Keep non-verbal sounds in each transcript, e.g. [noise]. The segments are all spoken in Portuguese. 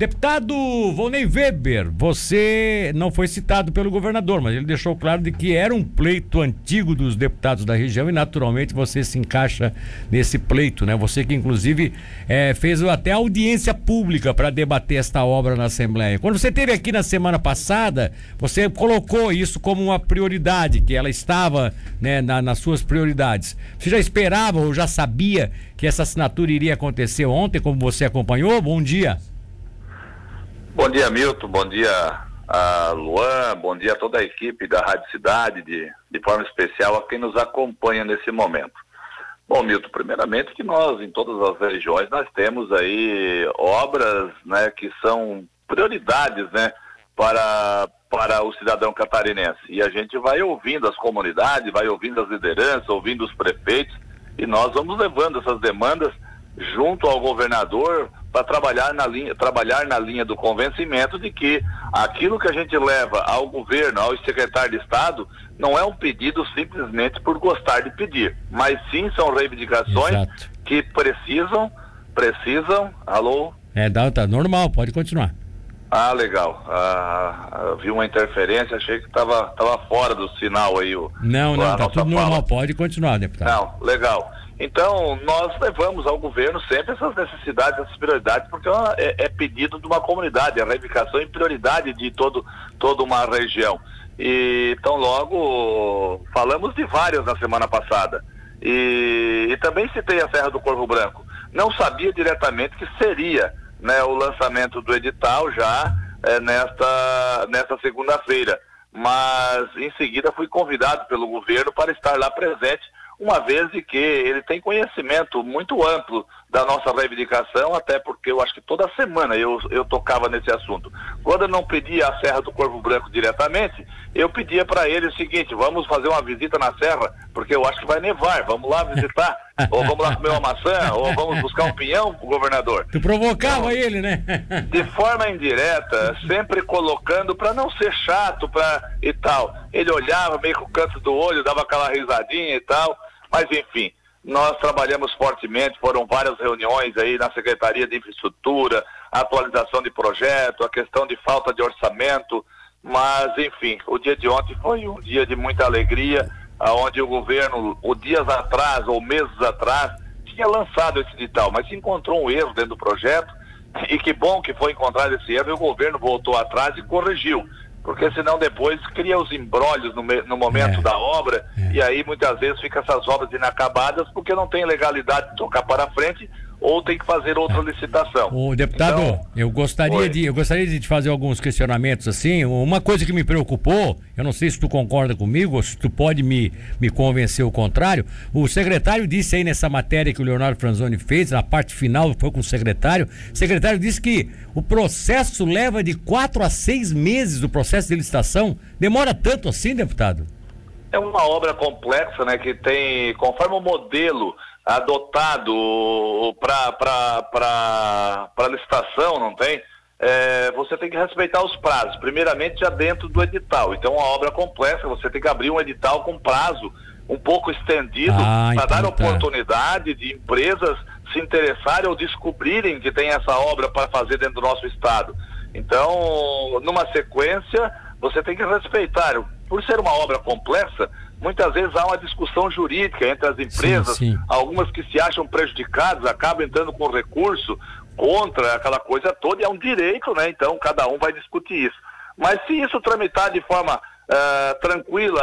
Deputado Volney Weber, você não foi citado pelo governador, mas ele deixou claro de que era um pleito antigo dos deputados da região e naturalmente você se encaixa nesse pleito, né? Você que inclusive é, fez até audiência pública para debater esta obra na Assembleia. Quando você esteve aqui na semana passada, você colocou isso como uma prioridade, que ela estava né, na, nas suas prioridades. Você já esperava ou já sabia que essa assinatura iria acontecer ontem, como você acompanhou? Bom dia. Bom dia, Milton. Bom dia a Luan. Bom dia a toda a equipe da Rádio Cidade, de, de forma especial a quem nos acompanha nesse momento. Bom, Milton, primeiramente que nós, em todas as regiões, nós temos aí obras, né, que são prioridades, né, para, para o cidadão catarinense. E a gente vai ouvindo as comunidades, vai ouvindo as lideranças, ouvindo os prefeitos, e nós vamos levando essas demandas junto ao governador para trabalhar na linha trabalhar na linha do convencimento de que aquilo que a gente leva ao governo, ao secretário de Estado, não é um pedido simplesmente por gostar de pedir, mas sim são reivindicações Exato. que precisam precisam. Alô? É, dá, tá normal, pode continuar. Ah, legal. Ah, vi uma interferência, achei que estava tava fora do sinal aí. O, não, não, tá tudo fala. normal, pode continuar, deputado. Não, legal. Então, nós levamos ao governo sempre essas necessidades, essas prioridades, porque é, é pedido de uma comunidade, a reivindicação e prioridade de todo, toda uma região. E, então, logo, falamos de várias na semana passada. E, e também citei a Serra do Corvo Branco. Não sabia diretamente que seria né, o lançamento do edital já é, nesta, nesta segunda-feira. Mas, em seguida, fui convidado pelo governo para estar lá presente uma vez de que ele tem conhecimento muito amplo da nossa reivindicação, até porque eu acho que toda semana eu, eu tocava nesse assunto. Quando eu não pedia a Serra do Corvo Branco diretamente, eu pedia para ele o seguinte: vamos fazer uma visita na Serra, porque eu acho que vai nevar, vamos lá visitar, [laughs] ou vamos lá comer uma maçã, ou vamos buscar um pinhão pro governador. Tu provocava então, ele, né? [laughs] de forma indireta, sempre colocando para não ser chato pra, e tal. Ele olhava meio com o canto do olho, dava aquela risadinha e tal. Mas, enfim, nós trabalhamos fortemente, foram várias reuniões aí na Secretaria de Infraestrutura, atualização de projeto, a questão de falta de orçamento, mas, enfim, o dia de ontem foi um dia de muita alegria, onde o governo, o dias atrás ou meses atrás, tinha lançado esse edital, mas encontrou um erro dentro do projeto, e que bom que foi encontrado esse erro e o governo voltou atrás e corrigiu porque senão depois cria os embrólios no, no momento é. da obra é. e aí muitas vezes fica essas obras inacabadas porque não tem legalidade de tocar para frente ou tem que fazer outra licitação. O deputado, então, eu gostaria de eu gostaria de te fazer alguns questionamentos assim. Uma coisa que me preocupou, eu não sei se tu concorda comigo ou se tu pode me, me convencer o contrário. O secretário disse aí nessa matéria que o Leonardo Franzoni fez, na parte final foi com o secretário. O secretário disse que o processo leva de quatro a seis meses do processo de licitação. Demora tanto assim, deputado? É uma obra complexa, né? Que tem, conforme o modelo adotado para licitação, não tem? É, você tem que respeitar os prazos. Primeiramente, já dentro do edital. Então, uma obra complexa, você tem que abrir um edital com prazo um pouco estendido ah, para dar tá. oportunidade de empresas se interessarem ou descobrirem que tem essa obra para fazer dentro do nosso estado. Então, numa sequência, você tem que respeitar. Por ser uma obra complexa, muitas vezes há uma discussão jurídica entre as empresas, sim, sim. algumas que se acham prejudicadas acabam entrando com recurso contra aquela coisa toda, e é um direito, né? Então cada um vai discutir isso. Mas se isso tramitar de forma uh, tranquila,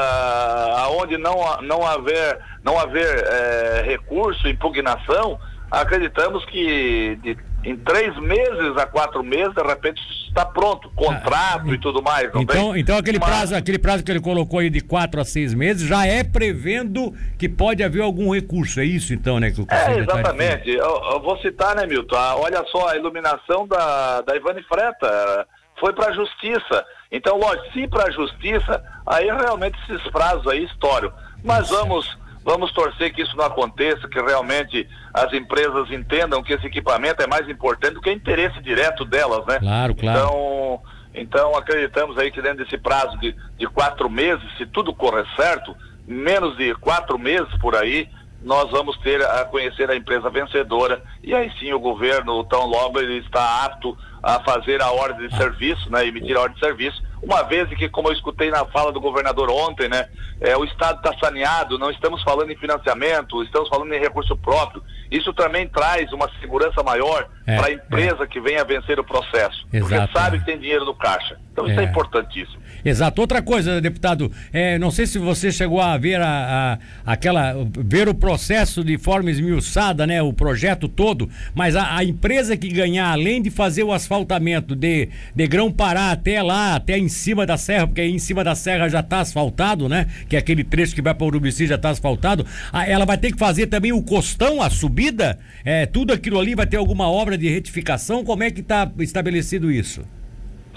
aonde não, não haver, não haver uh, recurso, impugnação, acreditamos que de em três meses a quatro meses, de repente está pronto, contrato ah, e tudo mais. então, então aquele Mas... prazo, aquele prazo que ele colocou aí de quatro a seis meses já é prevendo que pode haver algum recurso, é isso então, né? Que o é, exatamente. Eu, eu, vou citar, né, Milton? Ah, olha só, a iluminação da, da Ivane Freta foi para a justiça. Então, lógico, se para a justiça, aí realmente esses prazos aí estouram. Mas vamos Vamos torcer que isso não aconteça, que realmente as empresas entendam que esse equipamento é mais importante do que o interesse direto delas, né? Claro, claro. Então, então acreditamos aí que dentro desse prazo de, de quatro meses, se tudo correr certo, menos de quatro meses por aí, nós vamos ter a conhecer a empresa vencedora e aí sim o governo, tão logo ele está apto a fazer a ordem de serviço, né, emitir a ordem de serviço, uma vez que, como eu escutei na fala do governador ontem, né, é, o Estado está saneado, não estamos falando em financiamento, estamos falando em recurso próprio. Isso também traz uma segurança maior é, para a empresa é. que venha vencer o processo, Exato, porque sabe que tem dinheiro no caixa. Então isso é, é importantíssimo. Exato. Outra coisa, deputado, é, não sei se você chegou a ver a, a, aquela ver o processo de forma esmiuçada, né, o projeto todo, mas a, a, empresa que ganhar, além de fazer o asfaltamento de, de Grão Pará até lá, até em cima da serra, porque em cima da serra já está asfaltado, né, que é aquele trecho que vai para o Urubici já está asfaltado, ela vai ter que fazer também o costão, a subida, é, tudo aquilo ali vai ter alguma obra de retificação, como é que está estabelecido isso?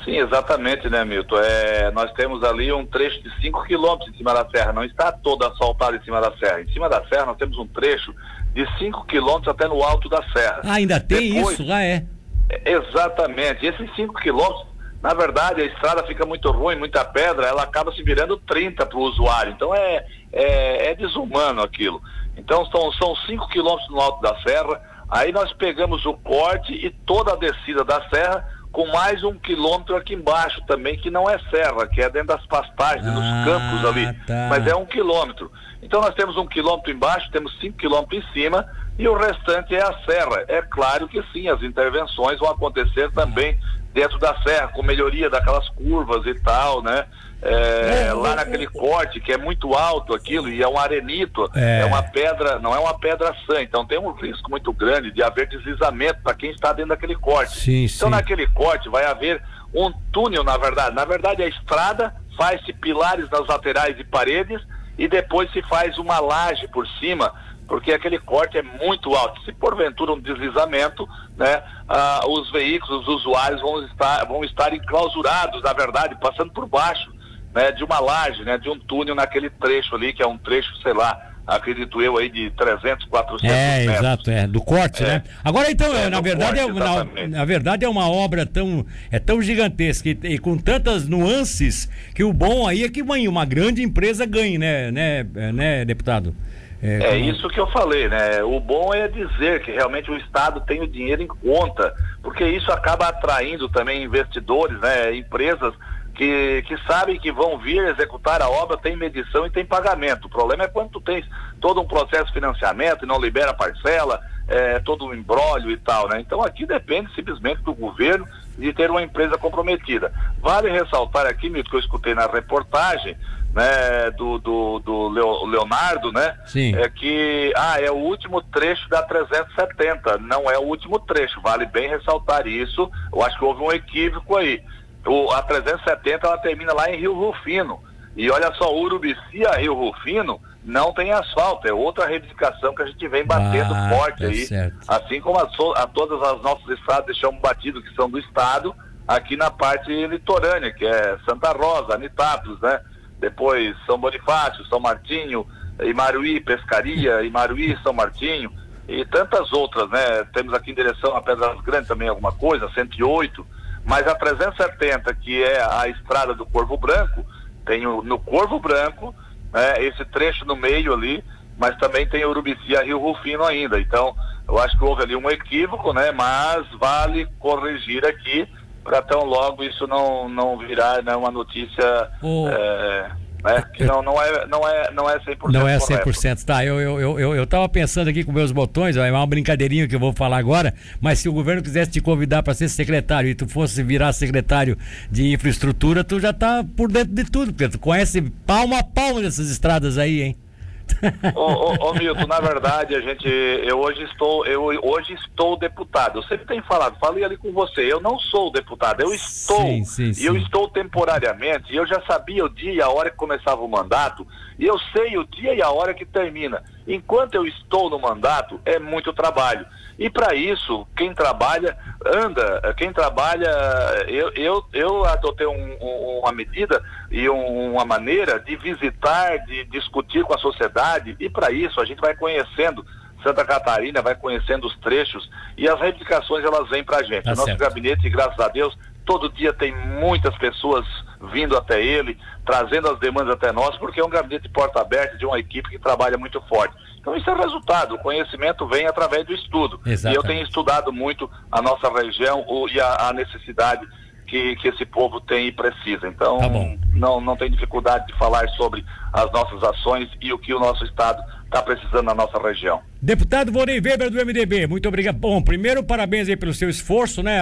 Sim, exatamente, né, Milton? É, nós temos ali um trecho de 5 quilômetros em cima da serra, não está todo asfaltado em cima da serra. Em cima da serra nós temos um trecho de 5 quilômetros até no alto da serra. Ah, ainda tem Depois, isso? Lá é. é exatamente. Esses 5 quilômetros, na verdade, a estrada fica muito ruim, muita pedra, ela acaba se virando 30 para o usuário. Então é, é, é, desumano aquilo. Então são, são 5 quilômetros no alto da serra. Aí nós pegamos o corte e toda a descida da serra com mais um quilômetro aqui embaixo também, que não é serra, que é dentro das pastagens, ah, nos campos ali, tá. mas é um quilômetro. Então nós temos um quilômetro embaixo, temos cinco quilômetros em cima e o restante é a serra. É claro que sim, as intervenções vão acontecer também dentro da serra, com melhoria daquelas curvas e tal, né? É, é, lá naquele corte que é muito alto aquilo e é um arenito, é. é. uma pedra, não é uma pedra sã, então tem um risco muito grande de haver deslizamento para quem está dentro daquele corte. Sim, então sim. naquele corte vai haver um túnel, na verdade. Na verdade a estrada faz-se pilares nas laterais e paredes e depois se faz uma laje por cima porque aquele corte é muito alto. Se porventura um deslizamento, né, ah, os veículos, os usuários vão estar, vão estar enclausurados, na verdade, passando por baixo né, de uma laje, né, de um túnel naquele trecho ali, que é um trecho, sei lá, acredito eu aí de 300, 400 é, metros. exato, é, do corte, é. né? Agora então, é, na verdade corte, é, na, na, verdade é uma obra tão é tão gigantesca e, e, com tantas nuances que o bom aí é que uma, uma grande empresa ganhe, né, né, né, deputado? É, é isso que eu falei, né? O bom é dizer que realmente o Estado tem o dinheiro em conta, porque isso acaba atraindo também investidores, né? Empresas que, que sabem que vão vir executar a obra, tem medição e tem pagamento. O problema é quando tu tens todo um processo de financiamento e não libera parcela, é, todo um embrólio e tal, né? Então aqui depende simplesmente do governo de ter uma empresa comprometida. Vale ressaltar aqui, Milton, que eu escutei na reportagem, né, do, do, do Leonardo, né? Sim. É que, ah, é o último trecho da 370, não é o último trecho, vale bem ressaltar isso, eu acho que houve um equívoco aí. O, a 370 ela termina lá em Rio Rufino, e olha só, Urubici a Rio Rufino não tem asfalto, é outra reivindicação que a gente vem batendo ah, forte tá aí, certo. assim como a, a, todas as nossas estradas deixamos batido que são do estado, aqui na parte litorânea, que é Santa Rosa, Anitápolis, né? Depois São Bonifácio, São Martinho, Imaruí, Pescaria, Imaruí, São Martinho e tantas outras, né? Temos aqui em direção a Pedras Grandes também alguma coisa, 108, mas a 370, que é a estrada do Corvo Branco, tem o, no Corvo Branco, né, esse trecho no meio ali, mas também tem Urubici a Rio Rufino ainda. Então, eu acho que houve ali um equívoco, né? Mas vale corrigir aqui para tão logo isso não, não virar né, uma notícia. O... É, né, que não, não, é, não, é, não é 100%. Não é 100%. Correto. Tá, eu, eu, eu, eu, eu tava pensando aqui com meus botões, é uma brincadeirinha que eu vou falar agora, mas se o governo quisesse te convidar para ser secretário e tu fosse virar secretário de infraestrutura, tu já tá por dentro de tudo, porque tu conhece palma a palma dessas estradas aí, hein? Ô, ô, ô, Milton, na verdade, a gente, eu hoje estou, eu hoje estou deputado. Eu sempre tenho falado, falei ali com você, eu não sou deputado, eu estou, sim, sim, sim. e eu estou temporariamente, e eu já sabia o dia a hora que começava o mandato, e eu sei o dia e a hora que termina. Enquanto eu estou no mandato, é muito trabalho. E para isso, quem trabalha, anda. Quem trabalha, eu, eu, eu adotei um, um, uma medida e um, uma maneira de visitar, de discutir com a sociedade, e para isso a gente vai conhecendo Santa Catarina, vai conhecendo os trechos e as reivindicações elas vêm para a gente. Tá Nosso certo. gabinete, graças a Deus, todo dia tem muitas pessoas vindo até ele, trazendo as demandas até nós, porque é um gabinete porta aberta de uma equipe que trabalha muito forte. Então isso é resultado, o conhecimento vem através do estudo. Exatamente. E eu tenho estudado muito a nossa região o, e a, a necessidade que, que esse povo tem e precisa. Então, tá não, não tem dificuldade de falar sobre as nossas ações e o que o nosso Estado está precisando na nossa região. Deputado Vorei Weber do MDB, muito obrigado. Bom, primeiro parabéns aí pelo seu esforço, né?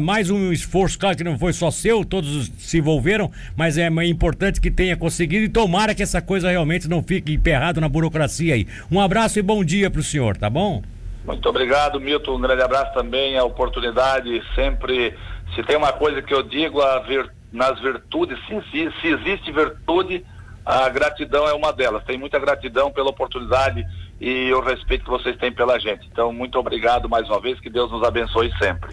Mais um esforço, claro que não foi só seu, todos se envolveram, mas é importante que tenha conseguido e tomara que essa coisa realmente não fique emperrado na burocracia aí. Um abraço e bom dia para o senhor, tá bom? Muito obrigado, Milton. Um grande abraço também, a oportunidade sempre se tem uma coisa que eu digo vir, nas virtudes, se existe virtude, a gratidão é uma delas. Tem muita gratidão pela oportunidade e o respeito que vocês têm pela gente. Então, muito obrigado mais uma vez, que Deus nos abençoe sempre.